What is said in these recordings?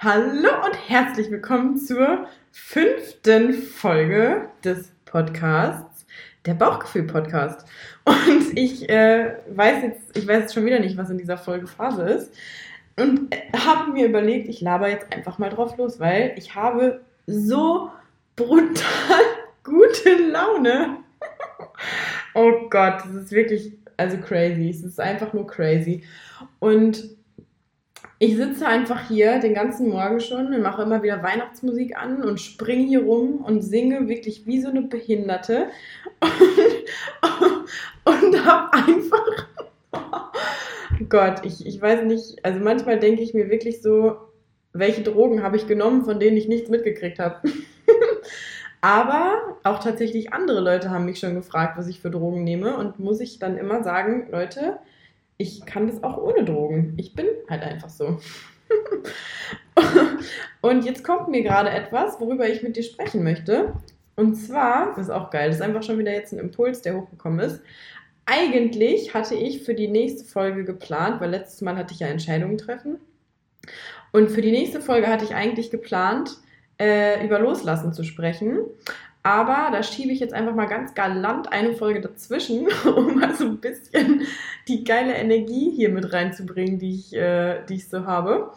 Hallo und herzlich willkommen zur fünften Folge des Podcasts, der Bauchgefühl-Podcast. Und ich äh, weiß jetzt, ich weiß jetzt schon wieder nicht, was in dieser Folge Phase ist. Und äh, habe mir überlegt, ich laber jetzt einfach mal drauf los, weil ich habe so brutal gute Laune. oh Gott, das ist wirklich, also crazy. Es ist einfach nur crazy. Und ich sitze einfach hier den ganzen Morgen schon und mache immer wieder Weihnachtsmusik an und springe hier rum und singe wirklich wie so eine Behinderte und, und habe einfach, oh Gott, ich, ich weiß nicht, also manchmal denke ich mir wirklich so, welche Drogen habe ich genommen, von denen ich nichts mitgekriegt habe. Aber auch tatsächlich andere Leute haben mich schon gefragt, was ich für Drogen nehme und muss ich dann immer sagen, Leute, ich kann das auch ohne Drogen. Ich bin halt einfach so. und jetzt kommt mir gerade etwas, worüber ich mit dir sprechen möchte. Und zwar, das ist auch geil, das ist einfach schon wieder jetzt ein Impuls, der hochgekommen ist. Eigentlich hatte ich für die nächste Folge geplant, weil letztes Mal hatte ich ja Entscheidungen treffen. Und für die nächste Folge hatte ich eigentlich geplant, äh, über Loslassen zu sprechen. Aber da schiebe ich jetzt einfach mal ganz galant eine Folge dazwischen, um mal so ein bisschen die geile Energie hier mit reinzubringen, die ich, äh, die ich so habe.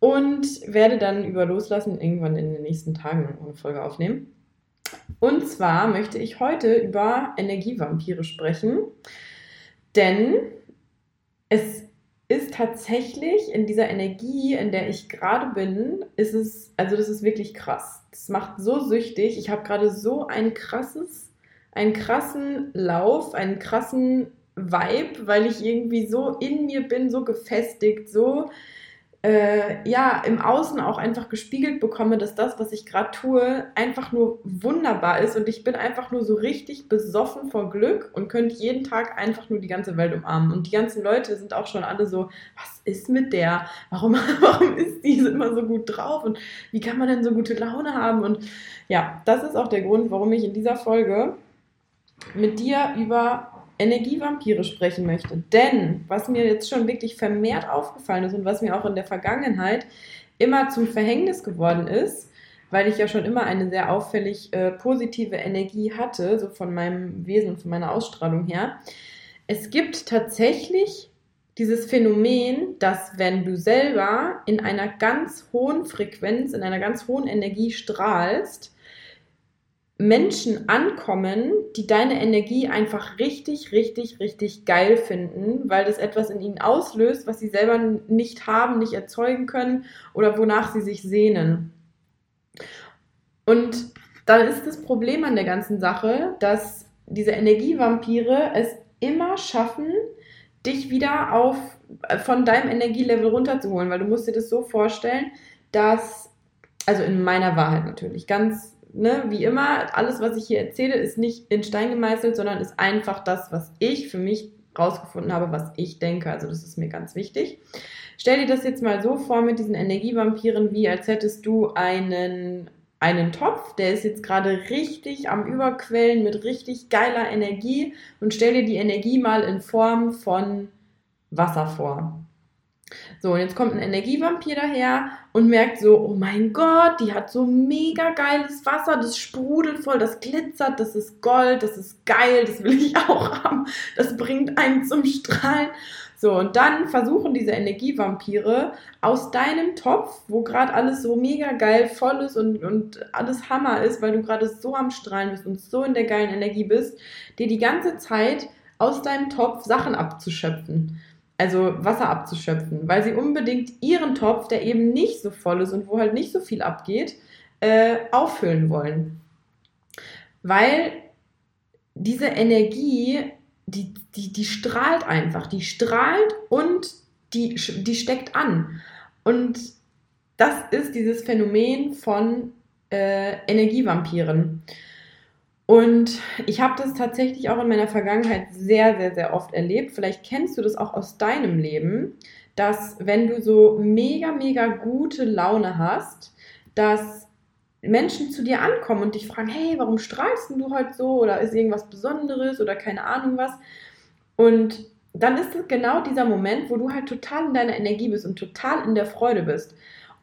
Und werde dann über Loslassen irgendwann in den nächsten Tagen eine Folge aufnehmen. Und zwar möchte ich heute über Energievampire sprechen, denn es ist tatsächlich in dieser Energie, in der ich gerade bin, ist es, also das ist wirklich krass. Das macht so süchtig. Ich habe gerade so ein krasses, einen krassen Lauf, einen krassen Vibe, weil ich irgendwie so in mir bin, so gefestigt, so äh, ja, im Außen auch einfach gespiegelt bekomme, dass das, was ich gerade tue, einfach nur wunderbar ist und ich bin einfach nur so richtig besoffen vor Glück und könnte jeden Tag einfach nur die ganze Welt umarmen. Und die ganzen Leute sind auch schon alle so, was ist mit der? Warum, warum ist die immer so gut drauf? Und wie kann man denn so gute Laune haben? Und ja, das ist auch der Grund, warum ich in dieser Folge mit dir über Energievampire sprechen möchte. Denn was mir jetzt schon wirklich vermehrt aufgefallen ist und was mir auch in der Vergangenheit immer zum Verhängnis geworden ist, weil ich ja schon immer eine sehr auffällig äh, positive Energie hatte, so von meinem Wesen von meiner Ausstrahlung her. Es gibt tatsächlich dieses Phänomen, dass wenn du selber in einer ganz hohen Frequenz, in einer ganz hohen Energie strahlst, Menschen ankommen, die deine Energie einfach richtig, richtig, richtig geil finden, weil das etwas in ihnen auslöst, was sie selber nicht haben, nicht erzeugen können oder wonach sie sich sehnen. Und dann ist das Problem an der ganzen Sache, dass diese Energievampire es immer schaffen, dich wieder auf von deinem Energielevel runterzuholen, weil du musst dir das so vorstellen, dass also in meiner Wahrheit natürlich ganz ne, wie immer, alles, was ich hier erzähle, ist nicht in Stein gemeißelt, sondern ist einfach das, was ich für mich rausgefunden habe, was ich denke. Also das ist mir ganz wichtig. Stell dir das jetzt mal so vor mit diesen Energievampiren, wie als hättest du einen, einen Topf, der ist jetzt gerade richtig am Überquellen mit richtig geiler Energie und stell dir die Energie mal in Form von Wasser vor. So, und jetzt kommt ein Energievampir daher und merkt so, oh mein Gott, die hat so mega geiles Wasser, das sprudelt voll, das glitzert, das ist Gold, das ist geil, das will ich auch haben, das bringt einen zum Strahlen. So, und dann versuchen diese Energievampire aus deinem Topf, wo gerade alles so mega geil voll ist und, und alles Hammer ist, weil du gerade so am Strahlen bist und so in der geilen Energie bist, dir die ganze Zeit aus deinem Topf Sachen abzuschöpfen also Wasser abzuschöpfen, weil sie unbedingt ihren Topf, der eben nicht so voll ist und wo halt nicht so viel abgeht, äh, auffüllen wollen. Weil diese Energie, die, die, die strahlt einfach, die strahlt und die, die steckt an. Und das ist dieses Phänomen von äh, Energievampiren. Und ich habe das tatsächlich auch in meiner Vergangenheit sehr, sehr, sehr oft erlebt. Vielleicht kennst du das auch aus deinem Leben, dass wenn du so mega, mega gute Laune hast, dass Menschen zu dir ankommen und dich fragen, hey, warum strahlst du heute so? Oder ist irgendwas Besonderes oder keine Ahnung was? Und dann ist es genau dieser Moment, wo du halt total in deiner Energie bist und total in der Freude bist.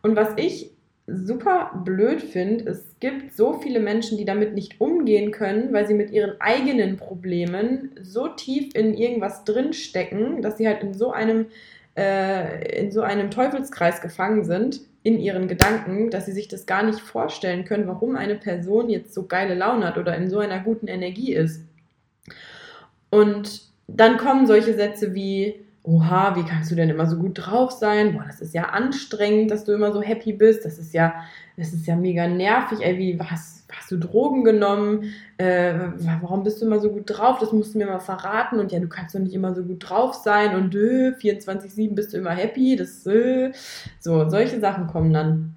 Und was ich super blöd finde, es gibt so viele Menschen, die damit nicht umgehen können, weil sie mit ihren eigenen Problemen so tief in irgendwas drinstecken, dass sie halt in so einem äh, in so einem Teufelskreis gefangen sind in ihren Gedanken, dass sie sich das gar nicht vorstellen können, warum eine Person jetzt so geile Laune hat oder in so einer guten Energie ist. Und dann kommen solche Sätze wie, oha, wie kannst du denn immer so gut drauf sein? Boah, das ist ja anstrengend, dass du immer so happy bist. Das ist ja, das ist ja mega nervig. Ey, wie, was, hast du Drogen genommen? Äh, warum bist du immer so gut drauf? Das musst du mir mal verraten. Und ja, du kannst doch nicht immer so gut drauf sein. Und äh, 24-7 bist du immer happy. Das, äh. So, solche Sachen kommen dann.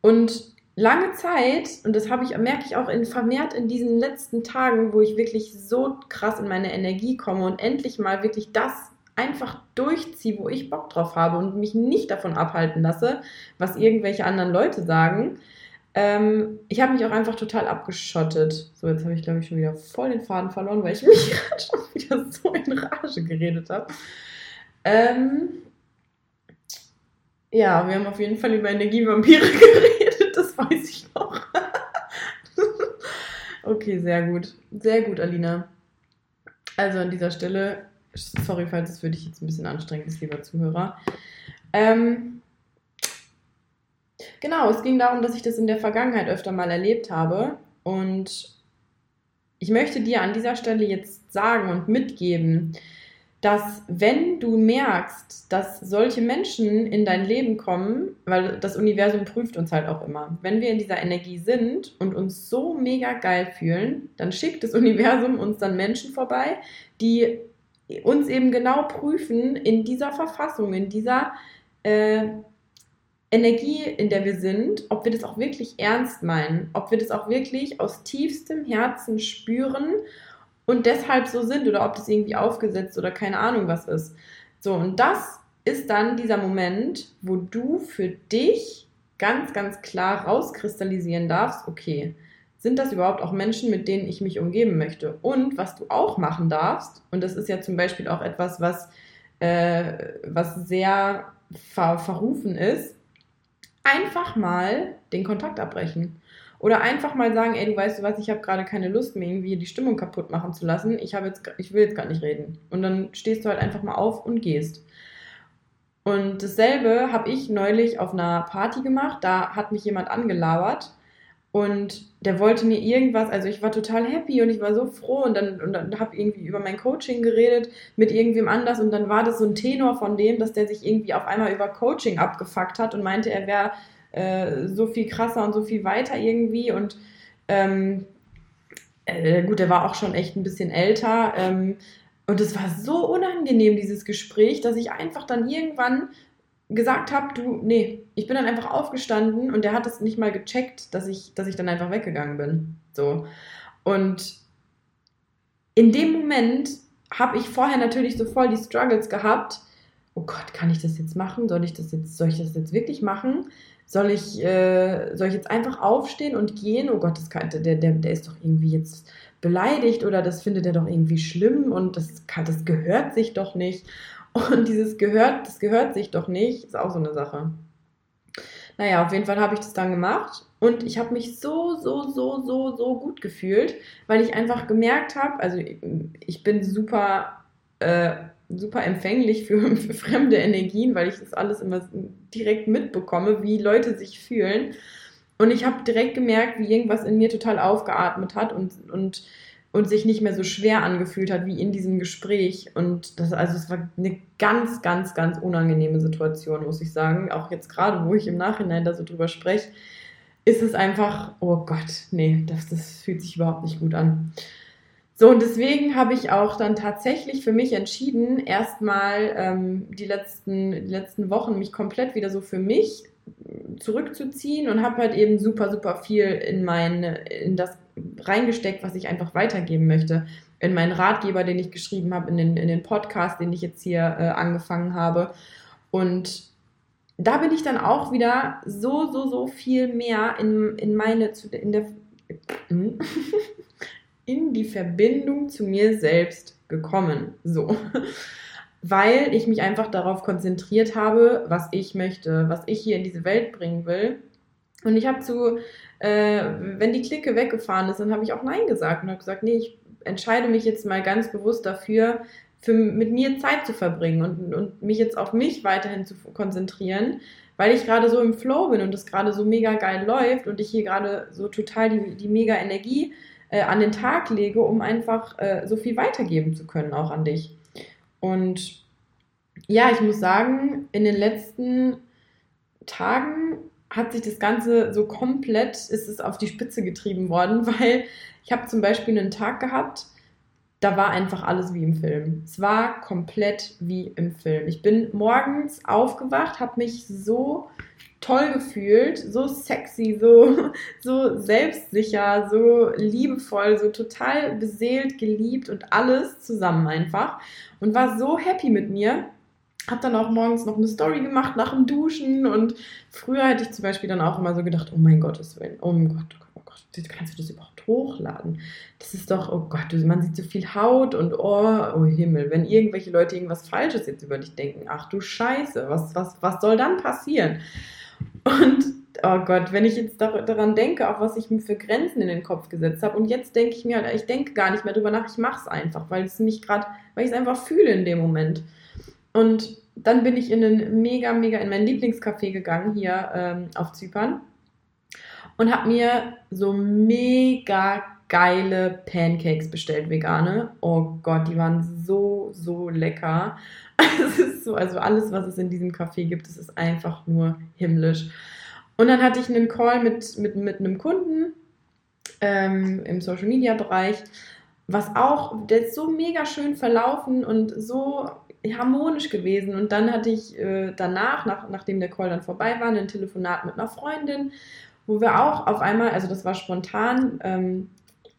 Und lange Zeit, und das habe ich, merke ich auch in, vermehrt in diesen letzten Tagen, wo ich wirklich so krass in meine Energie komme und endlich mal wirklich das einfach durchziehe, wo ich Bock drauf habe und mich nicht davon abhalten lasse, was irgendwelche anderen Leute sagen. Ähm, ich habe mich auch einfach total abgeschottet. So, jetzt habe ich, glaube ich, schon wieder voll den Faden verloren, weil ich mich gerade schon wieder so in Rage geredet habe. Ähm, ja, wir haben auf jeden Fall über Energievampire geredet, das weiß ich noch. okay, sehr gut. Sehr gut, Alina. Also an dieser Stelle Sorry, falls es für dich jetzt ein bisschen anstrengend ist, lieber Zuhörer. Ähm, genau, es ging darum, dass ich das in der Vergangenheit öfter mal erlebt habe. Und ich möchte dir an dieser Stelle jetzt sagen und mitgeben, dass wenn du merkst, dass solche Menschen in dein Leben kommen, weil das Universum prüft uns halt auch immer, wenn wir in dieser Energie sind und uns so mega geil fühlen, dann schickt das Universum uns dann Menschen vorbei, die uns eben genau prüfen in dieser Verfassung, in dieser äh, Energie, in der wir sind, ob wir das auch wirklich ernst meinen, ob wir das auch wirklich aus tiefstem Herzen spüren und deshalb so sind oder ob das irgendwie aufgesetzt oder keine Ahnung was ist. So, und das ist dann dieser Moment, wo du für dich ganz, ganz klar rauskristallisieren darfst, okay, sind das überhaupt auch Menschen, mit denen ich mich umgeben möchte? Und was du auch machen darfst, und das ist ja zum Beispiel auch etwas, was, äh, was sehr ver verrufen ist, einfach mal den Kontakt abbrechen. Oder einfach mal sagen, ey, du weißt du was, ich habe gerade keine Lust mehr, irgendwie die Stimmung kaputt machen zu lassen. Ich, jetzt, ich will jetzt gar nicht reden. Und dann stehst du halt einfach mal auf und gehst. Und dasselbe habe ich neulich auf einer Party gemacht. Da hat mich jemand angelauert und der wollte mir irgendwas, also ich war total happy und ich war so froh und dann, und dann habe irgendwie über mein Coaching geredet mit irgendwem anders und dann war das so ein Tenor von dem, dass der sich irgendwie auf einmal über Coaching abgefuckt hat und meinte, er wäre äh, so viel krasser und so viel weiter irgendwie und ähm, äh, gut, der war auch schon echt ein bisschen älter ähm, und es war so unangenehm, dieses Gespräch, dass ich einfach dann irgendwann gesagt habe, du, nee, ich bin dann einfach aufgestanden und der hat es nicht mal gecheckt, dass ich, dass ich dann einfach weggegangen bin. So. Und in dem Moment habe ich vorher natürlich so voll die Struggles gehabt. Oh Gott, kann ich das jetzt machen? Soll ich das jetzt, soll ich das jetzt wirklich machen? Soll ich, äh, soll ich jetzt einfach aufstehen und gehen? Oh Gott, das kann, der, der, der ist doch irgendwie jetzt beleidigt oder das findet er doch irgendwie schlimm und das, kann, das gehört sich doch nicht. Und dieses gehört, das gehört sich doch nicht, ist auch so eine Sache. Naja, auf jeden Fall habe ich das dann gemacht und ich habe mich so, so, so, so, so gut gefühlt, weil ich einfach gemerkt habe, also ich bin super, äh, super empfänglich für, für fremde Energien, weil ich das alles immer direkt mitbekomme, wie Leute sich fühlen. Und ich habe direkt gemerkt, wie irgendwas in mir total aufgeatmet hat und, und und sich nicht mehr so schwer angefühlt hat wie in diesem Gespräch. Und das, also es war eine ganz, ganz, ganz unangenehme Situation, muss ich sagen. Auch jetzt gerade, wo ich im Nachhinein da so drüber spreche, ist es einfach, oh Gott, nee, das, das fühlt sich überhaupt nicht gut an. So, und deswegen habe ich auch dann tatsächlich für mich entschieden, erstmal ähm, die, letzten, die letzten Wochen mich komplett wieder so für mich zurückzuziehen und habe halt eben super, super viel in mein, in das reingesteckt, was ich einfach weitergeben möchte. In meinen Ratgeber, den ich geschrieben habe, in den, in den Podcast, den ich jetzt hier äh, angefangen habe. Und da bin ich dann auch wieder so, so, so viel mehr in, in meine, in der, in die Verbindung zu mir selbst gekommen. So. weil ich mich einfach darauf konzentriert habe, was ich möchte, was ich hier in diese Welt bringen will. Und ich habe zu, äh, wenn die Clique weggefahren ist, dann habe ich auch Nein gesagt und habe gesagt, nee, ich entscheide mich jetzt mal ganz bewusst dafür, für, mit mir Zeit zu verbringen und, und mich jetzt auf mich weiterhin zu konzentrieren, weil ich gerade so im Flow bin und es gerade so mega geil läuft und ich hier gerade so total die, die mega Energie äh, an den Tag lege, um einfach äh, so viel weitergeben zu können, auch an dich. Und ja, ich muss sagen, in den letzten Tagen hat sich das Ganze so komplett, ist es auf die Spitze getrieben worden, weil ich habe zum Beispiel einen Tag gehabt, da war einfach alles wie im Film. Es war komplett wie im Film. Ich bin morgens aufgewacht, habe mich so toll gefühlt, so sexy, so, so selbstsicher, so liebevoll, so total beseelt, geliebt und alles zusammen einfach und war so happy mit mir. Hab dann auch morgens noch eine Story gemacht nach dem Duschen und früher hätte ich zum Beispiel dann auch immer so gedacht, oh mein Gottes Willen, oh mein Gott, kannst du das überhaupt hochladen? Das ist doch, oh Gott, man sieht so viel Haut und oh, oh Himmel, wenn irgendwelche Leute irgendwas Falsches jetzt über dich denken, ach du Scheiße, was, was, was soll dann passieren? Und oh Gott, wenn ich jetzt daran denke, auch was ich mir für Grenzen in den Kopf gesetzt habe, und jetzt denke ich mir, ich denke gar nicht mehr drüber nach, ich mache es einfach, weil es mich gerade, weil ich es einfach fühle in dem Moment. Und dann bin ich in einen mega, mega, in mein Lieblingscafé gegangen hier ähm, auf Zypern und habe mir so mega geile Pancakes bestellt, vegane. Oh Gott, die waren so, so lecker. So, also alles, was es in diesem Café gibt, es ist einfach nur himmlisch. Und dann hatte ich einen Call mit, mit, mit einem Kunden ähm, im Social Media Bereich, was auch, der ist so mega schön verlaufen und so harmonisch gewesen. Und dann hatte ich äh, danach, nach, nachdem der Call dann vorbei war, ein Telefonat mit einer Freundin wo wir auch auf einmal, also das war spontan ähm,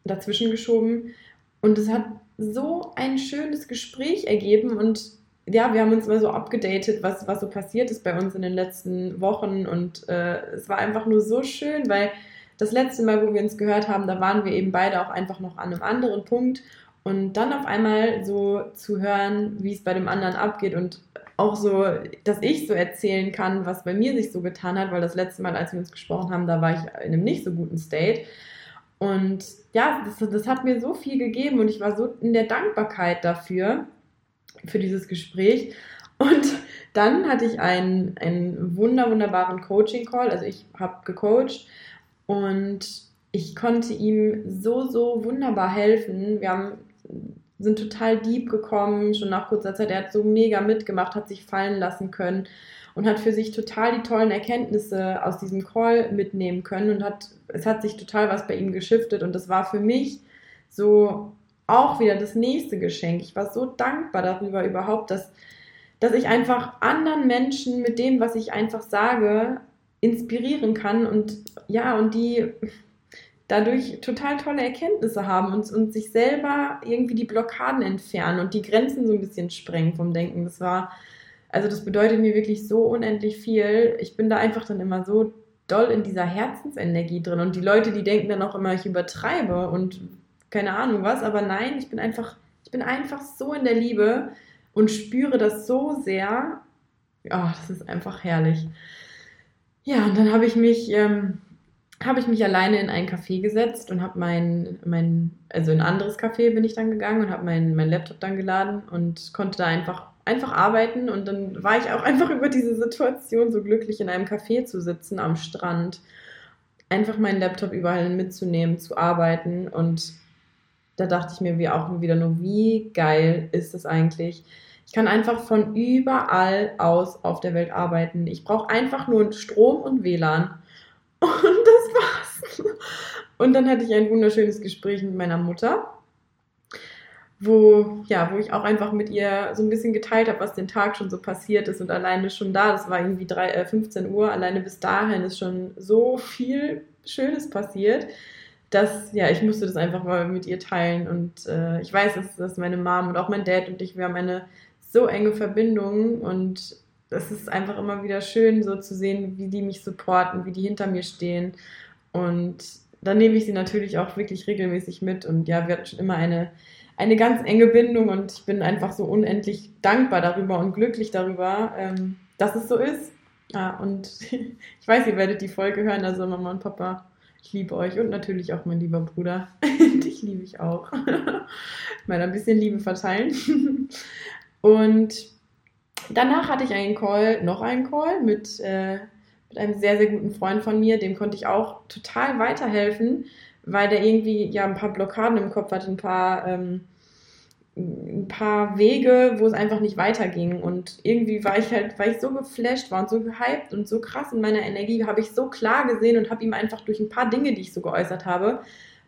dazwischen geschoben und es hat so ein schönes Gespräch ergeben und ja, wir haben uns mal so abgedatet, was, was so passiert ist bei uns in den letzten Wochen und äh, es war einfach nur so schön, weil das letzte Mal, wo wir uns gehört haben, da waren wir eben beide auch einfach noch an einem anderen Punkt und dann auf einmal so zu hören, wie es bei dem anderen abgeht und auch so, dass ich so erzählen kann, was bei mir sich so getan hat, weil das letzte Mal, als wir uns gesprochen haben, da war ich in einem nicht so guten State. Und ja, das, das hat mir so viel gegeben und ich war so in der Dankbarkeit dafür, für dieses Gespräch. Und dann hatte ich einen, einen wunder, wunderbaren Coaching-Call. Also ich habe gecoacht und ich konnte ihm so, so wunderbar helfen. Wir haben sind total deep gekommen, schon nach kurzer Zeit. Er hat so mega mitgemacht, hat sich fallen lassen können und hat für sich total die tollen Erkenntnisse aus diesem Call mitnehmen können und hat, es hat sich total was bei ihm geschiftet und das war für mich so auch wieder das nächste Geschenk. Ich war so dankbar darüber überhaupt, dass, dass ich einfach anderen Menschen mit dem, was ich einfach sage, inspirieren kann und ja, und die dadurch total tolle Erkenntnisse haben und, und sich selber irgendwie die Blockaden entfernen und die Grenzen so ein bisschen sprengen vom Denken. Das war, also das bedeutet mir wirklich so unendlich viel. Ich bin da einfach dann immer so doll in dieser Herzensenergie drin und die Leute, die denken dann auch immer, ich übertreibe und keine Ahnung was, aber nein, ich bin einfach, ich bin einfach so in der Liebe und spüre das so sehr. Ja, das ist einfach herrlich. Ja, und dann habe ich mich ähm, habe ich mich alleine in ein Café gesetzt und habe mein, mein, also in ein anderes Café bin ich dann gegangen und habe meinen mein Laptop dann geladen und konnte da einfach, einfach arbeiten. Und dann war ich auch einfach über diese Situation so glücklich, in einem Café zu sitzen am Strand, einfach meinen Laptop überall mitzunehmen, zu arbeiten. Und da dachte ich mir wie auch wieder nur, wie geil ist es eigentlich? Ich kann einfach von überall aus auf der Welt arbeiten. Ich brauche einfach nur Strom und WLAN. Und das war's. Und dann hatte ich ein wunderschönes Gespräch mit meiner Mutter, wo, ja, wo ich auch einfach mit ihr so ein bisschen geteilt habe, was den Tag schon so passiert ist und alleine schon da, das war irgendwie drei, äh, 15 Uhr, alleine bis dahin ist schon so viel Schönes passiert, dass, ja, ich musste das einfach mal mit ihr teilen und äh, ich weiß, dass, dass meine Mom und auch mein Dad und ich, wir haben eine so enge Verbindung und es ist einfach immer wieder schön, so zu sehen, wie die mich supporten, wie die hinter mir stehen. Und dann nehme ich sie natürlich auch wirklich regelmäßig mit. Und ja, wir hatten schon immer eine, eine ganz enge Bindung und ich bin einfach so unendlich dankbar darüber und glücklich darüber, ähm, dass es so ist. Ja, und ich weiß, ihr werdet die Folge hören, also Mama und Papa, ich liebe euch und natürlich auch mein lieber Bruder. Dich liebe ich auch. Mal ein bisschen Liebe verteilen. Und danach hatte ich einen Call, noch einen Call mit, äh, mit einem sehr, sehr guten Freund von mir. Dem konnte ich auch total weiterhelfen, weil der irgendwie ja ein paar Blockaden im Kopf hatte, ein paar, ähm, ein paar Wege, wo es einfach nicht weiterging. Und irgendwie war ich halt, weil ich so geflasht war und so gehypt und so krass in meiner Energie, habe ich so klar gesehen und habe ihm einfach durch ein paar Dinge, die ich so geäußert habe,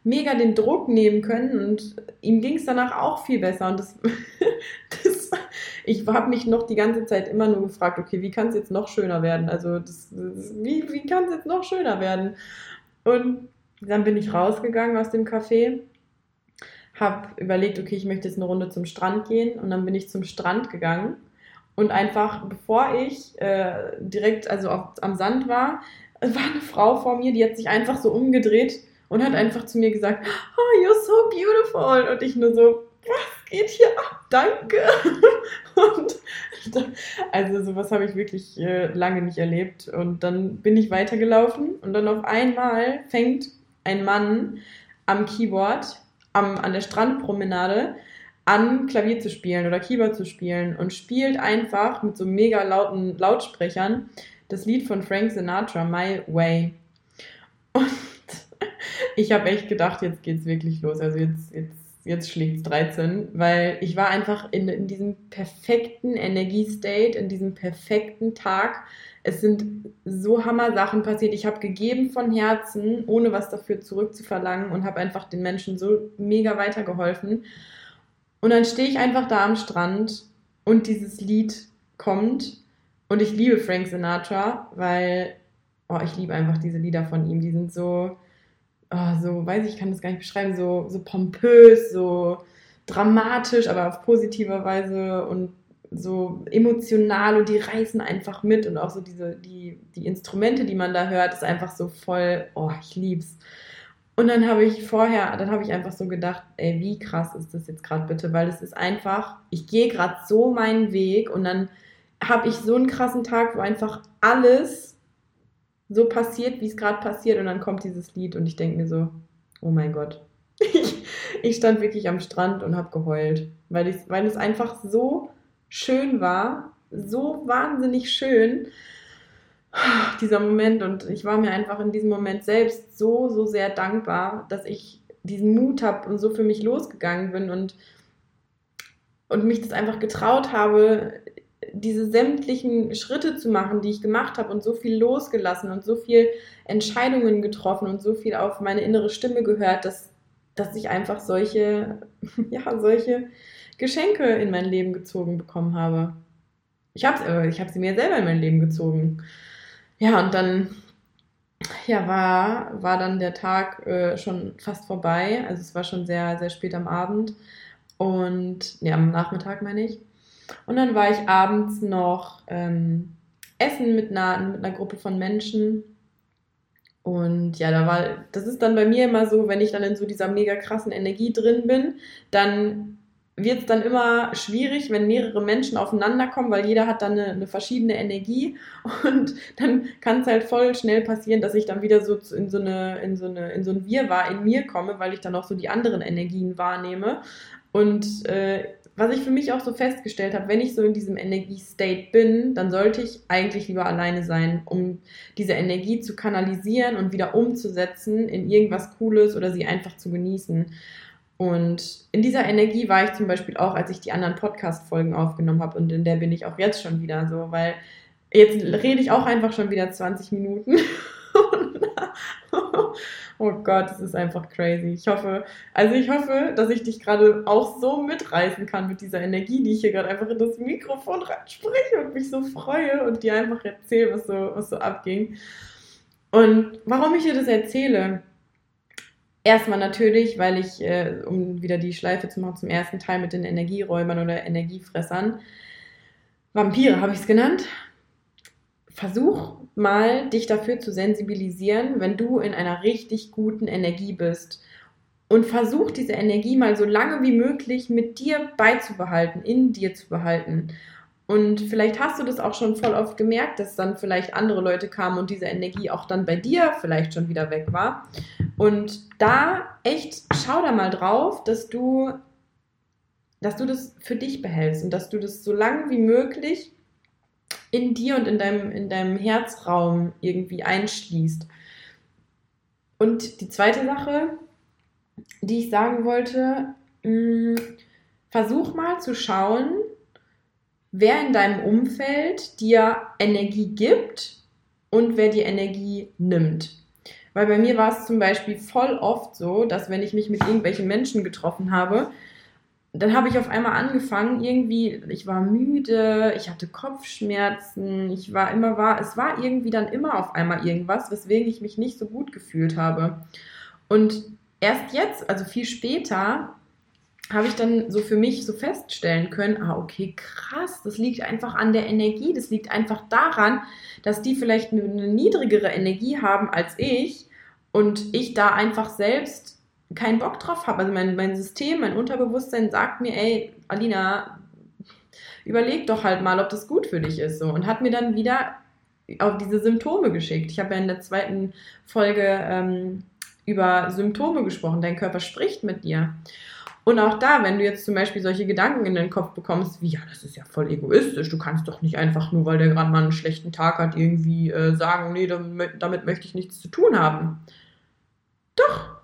mega den Druck nehmen können und ihm ging es danach auch viel besser. Und das, das ich habe mich noch die ganze Zeit immer nur gefragt, okay, wie kann es jetzt noch schöner werden? Also das, das, wie, wie kann es jetzt noch schöner werden? Und dann bin ich rausgegangen aus dem Café, habe überlegt, okay, ich möchte jetzt eine Runde zum Strand gehen und dann bin ich zum Strand gegangen und einfach, bevor ich äh, direkt also auf, am Sand war, war eine Frau vor mir, die hat sich einfach so umgedreht und hat einfach zu mir gesagt, oh, you're so beautiful. Und ich nur so, was geht hier ab? Danke. Und also sowas habe ich wirklich äh, lange nicht erlebt. Und dann bin ich weitergelaufen und dann auf einmal fängt ein Mann am Keyboard, am, an der Strandpromenade an, Klavier zu spielen oder Keyboard zu spielen und spielt einfach mit so mega lauten Lautsprechern das Lied von Frank Sinatra, My Way. Und ich habe echt gedacht, jetzt geht's wirklich los. Also jetzt, jetzt, jetzt schlägt es 13, weil ich war einfach in, in diesem perfekten Energiestate, in diesem perfekten Tag. Es sind so Hammer Sachen passiert. Ich habe gegeben von Herzen, ohne was dafür zurückzuverlangen und habe einfach den Menschen so mega weitergeholfen. Und dann stehe ich einfach da am Strand und dieses Lied kommt. Und ich liebe Frank Sinatra, weil oh, ich liebe einfach diese Lieder von ihm. Die sind so, oh, so, weiß ich, ich kann das gar nicht beschreiben, so, so pompös, so dramatisch, aber auf positiver Weise und so emotional und die reißen einfach mit und auch so diese, die, die Instrumente, die man da hört, ist einfach so voll, oh, ich lieb's. Und dann habe ich vorher, dann habe ich einfach so gedacht, ey, wie krass ist das jetzt gerade bitte, weil es ist einfach, ich gehe gerade so meinen Weg und dann habe ich so einen krassen Tag, wo einfach alles so passiert, wie es gerade passiert. Und dann kommt dieses Lied und ich denke mir so, oh mein Gott. Ich, ich stand wirklich am Strand und habe geheult, weil, ich, weil es einfach so schön war, so wahnsinnig schön, dieser Moment. Und ich war mir einfach in diesem Moment selbst so, so sehr dankbar, dass ich diesen Mut habe und so für mich losgegangen bin und, und mich das einfach getraut habe, diese sämtlichen Schritte zu machen, die ich gemacht habe und so viel losgelassen und so viel Entscheidungen getroffen und so viel auf meine innere Stimme gehört, dass, dass ich einfach solche, ja, solche Geschenke in mein Leben gezogen bekommen habe. Ich habe äh, ich hab sie mir selber in mein Leben gezogen. Ja, und dann ja, war, war dann der Tag äh, schon fast vorbei. Also es war schon sehr, sehr spät am Abend. Und, ja, am Nachmittag meine ich. Und dann war ich abends noch ähm, essen mit einer, mit einer Gruppe von Menschen. Und ja, da war, das ist dann bei mir immer so, wenn ich dann in so dieser mega krassen Energie drin bin, dann wird es dann immer schwierig, wenn mehrere Menschen aufeinander kommen, weil jeder hat dann eine, eine verschiedene Energie und dann kann es halt voll schnell passieren, dass ich dann wieder so in so eine in so eine in so ein Wirrwarr in mir komme, weil ich dann auch so die anderen Energien wahrnehme und äh, was ich für mich auch so festgestellt habe, wenn ich so in diesem Energiestate bin, dann sollte ich eigentlich lieber alleine sein, um diese Energie zu kanalisieren und wieder umzusetzen in irgendwas Cooles oder sie einfach zu genießen. Und in dieser Energie war ich zum Beispiel auch, als ich die anderen Podcast-Folgen aufgenommen habe und in der bin ich auch jetzt schon wieder so, weil jetzt rede ich auch einfach schon wieder 20 Minuten. Oh Gott, das ist einfach crazy. Ich hoffe, also ich hoffe, dass ich dich gerade auch so mitreißen kann mit dieser Energie, die ich hier gerade einfach in das Mikrofon spreche und mich so freue und dir einfach erzähle, was so, was so abging. Und warum ich dir das erzähle? Erstmal natürlich, weil ich, äh, um wieder die Schleife zu machen zum ersten Teil mit den Energieräumern oder Energiefressern, Vampire habe ich es genannt. Versuch mal dich dafür zu sensibilisieren, wenn du in einer richtig guten Energie bist und versuch diese Energie mal so lange wie möglich mit dir beizubehalten, in dir zu behalten. Und vielleicht hast du das auch schon voll oft gemerkt, dass dann vielleicht andere Leute kamen und diese Energie auch dann bei dir vielleicht schon wieder weg war. Und da echt schau da mal drauf, dass du, dass du das für dich behältst und dass du das so lange wie möglich in dir und in deinem, in deinem Herzraum irgendwie einschließt. Und die zweite Sache, die ich sagen wollte, mh, mm, versuch mal zu schauen, wer in deinem Umfeld dir Energie gibt und wer die Energie nimmt. Weil bei mir war es zum Beispiel voll oft so, dass wenn ich mich mit irgendwelchen Menschen getroffen habe, dann habe ich auf einmal angefangen, irgendwie, ich war müde, ich hatte Kopfschmerzen, ich war immer, war, es war irgendwie dann immer auf einmal irgendwas, weswegen ich mich nicht so gut gefühlt habe. Und erst jetzt, also viel später, habe ich dann so für mich so feststellen können, ah, okay, krass, das liegt einfach an der Energie, das liegt einfach daran, dass die vielleicht eine, niedrigere Energie haben als ich und ich da einfach selbst keinen Bock drauf habe. Also mein, mein System, mein Unterbewusstsein sagt mir, ey, Alina, überleg doch halt mal, ob das gut für dich ist. So. Und hat mir dann wieder auf diese Symptome geschickt. Ich habe ja in der zweiten Folge ähm, über Symptome gesprochen. Dein Körper spricht mit dir. Und auch da, wenn du jetzt zum Beispiel solche Gedanken in den Kopf bekommst, wie, ja, das ist ja voll egoistisch, du kannst doch nicht einfach nur, weil der gerade mal einen schlechten Tag hat, irgendwie äh, sagen, nee, damit, damit möchte ich nichts zu tun haben. Doch,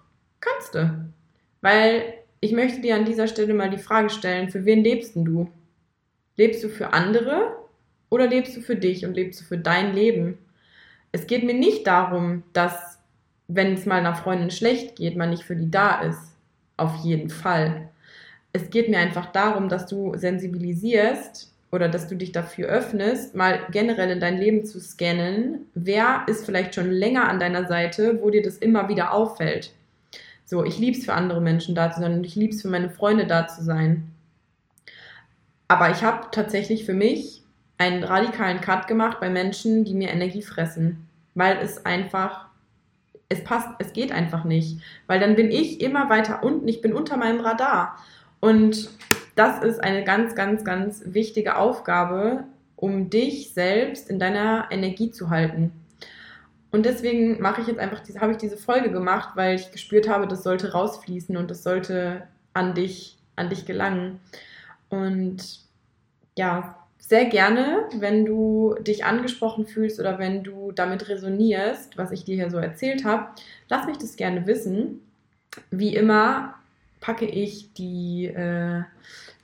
kannst du. Weil ich möchte dir an dieser Stelle mal die Frage stellen, für wen lebst denn du? Lebst du für andere oder lebst du für dich und lebst du für dein Leben? Es geht mir nicht darum, dass, wenn es mal einer Freundin schlecht geht, man nicht für die da ist auf jeden Fall. Es geht mir einfach darum, dass du sensibilisierst oder dass du dich dafür öffnest, mal generell in dein Leben zu scannen, wer ist vielleicht schon länger an deiner Seite, wo dir das immer wieder auffällt. So, ich liebe es für andere Menschen da zu sein und ich liebe es für meine Freunde da zu sein. Aber ich habe tatsächlich für mich einen radikalen Cut gemacht bei Menschen, die mir Energie fressen, weil es einfach es passt, es geht einfach nicht, weil dann bin ich immer weiter unten, ich bin unter meinem Radar. Und das ist eine ganz, ganz, ganz wichtige Aufgabe, um dich selbst in deiner Energie zu halten. Und deswegen mache ich jetzt einfach diese, habe ich diese Folge gemacht, weil ich gespürt habe, das sollte rausfließen und das sollte an dich, an dich gelangen. Und ja, sehr gerne, wenn du dich angesprochen fühlst oder wenn du damit resonierst, was ich dir hier so erzählt habe. Lass mich das gerne wissen. Wie immer packe ich die, äh,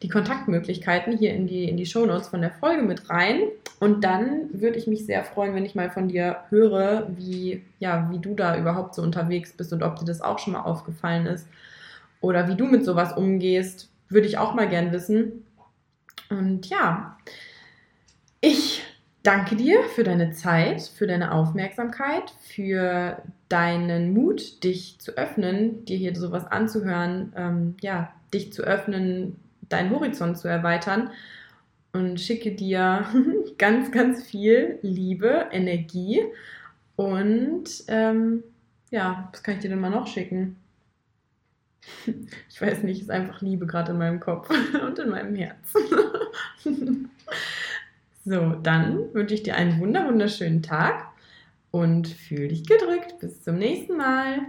die Kontaktmöglichkeiten hier in die, in die Shownotes von der Folge mit rein. Und dann würde ich mich sehr freuen, wenn ich mal von dir höre, wie, ja, wie du da überhaupt so unterwegs bist und ob dir das auch schon mal aufgefallen ist. Oder wie du mit sowas umgehst, würde ich auch mal gern wissen. Und ja, ich danke dir für deine Zeit, für deine Aufmerksamkeit, für deinen Mut, dich zu öffnen, dir hier sowas anzuhören, ähm, ja, dich zu öffnen, deinen Horizont zu erweitern und schicke dir ganz, ganz viel Liebe, Energie und ähm, ja, was kann ich dir denn mal noch schicken? Ich weiß nicht, ist einfach Liebe gerade in meinem Kopf und in meinem Herz. So, dann wünsche ich dir einen wunderschönen Tag und fühl dich gedrückt. Bis zum nächsten Mal.